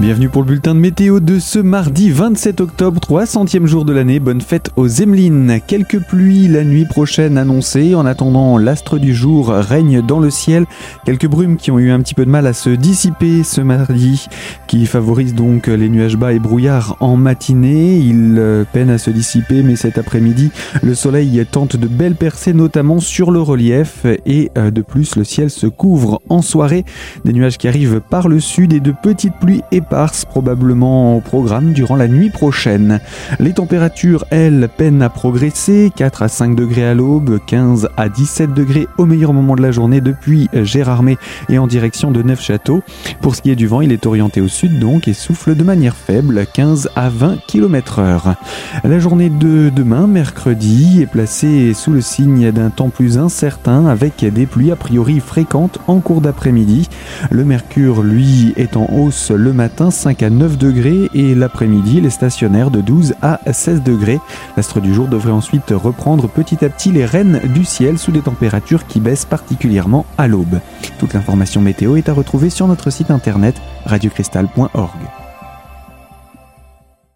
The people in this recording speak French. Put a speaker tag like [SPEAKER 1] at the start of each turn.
[SPEAKER 1] Bienvenue pour le bulletin de météo de ce mardi 27 octobre, 300e jour de l'année. Bonne fête aux Emelines. Quelques pluies la nuit prochaine annoncées. En attendant, l'astre du jour règne dans le ciel. Quelques brumes qui ont eu un petit peu de mal à se dissiper ce mardi, qui favorisent donc les nuages bas et brouillards en matinée. Ils euh, peinent à se dissiper, mais cet après-midi, le soleil tente de belles percées, notamment sur le relief. Et euh, de plus, le ciel se couvre en soirée. Des nuages qui arrivent par le sud et de petites pluies et probablement au programme durant la nuit prochaine. Les températures, elles, peinent à progresser, 4 à 5 degrés à l'aube, 15 à 17 degrés au meilleur moment de la journée depuis Gérardmer et en direction de Neufchâteau. Pour ce qui est du vent, il est orienté au sud donc et souffle de manière faible, 15 à 20 km h La journée de demain, mercredi, est placée sous le signe d'un temps plus incertain avec des pluies a priori fréquentes en cours d'après-midi. Le mercure, lui, est en hausse le matin 5 à 9 degrés et l'après-midi les stationnaires de 12 à 16 degrés. L'astre du jour devrait ensuite reprendre petit à petit les rênes du ciel sous des températures qui baissent particulièrement à l'aube. Toute l'information météo est à retrouver sur notre site internet radiocristal.org.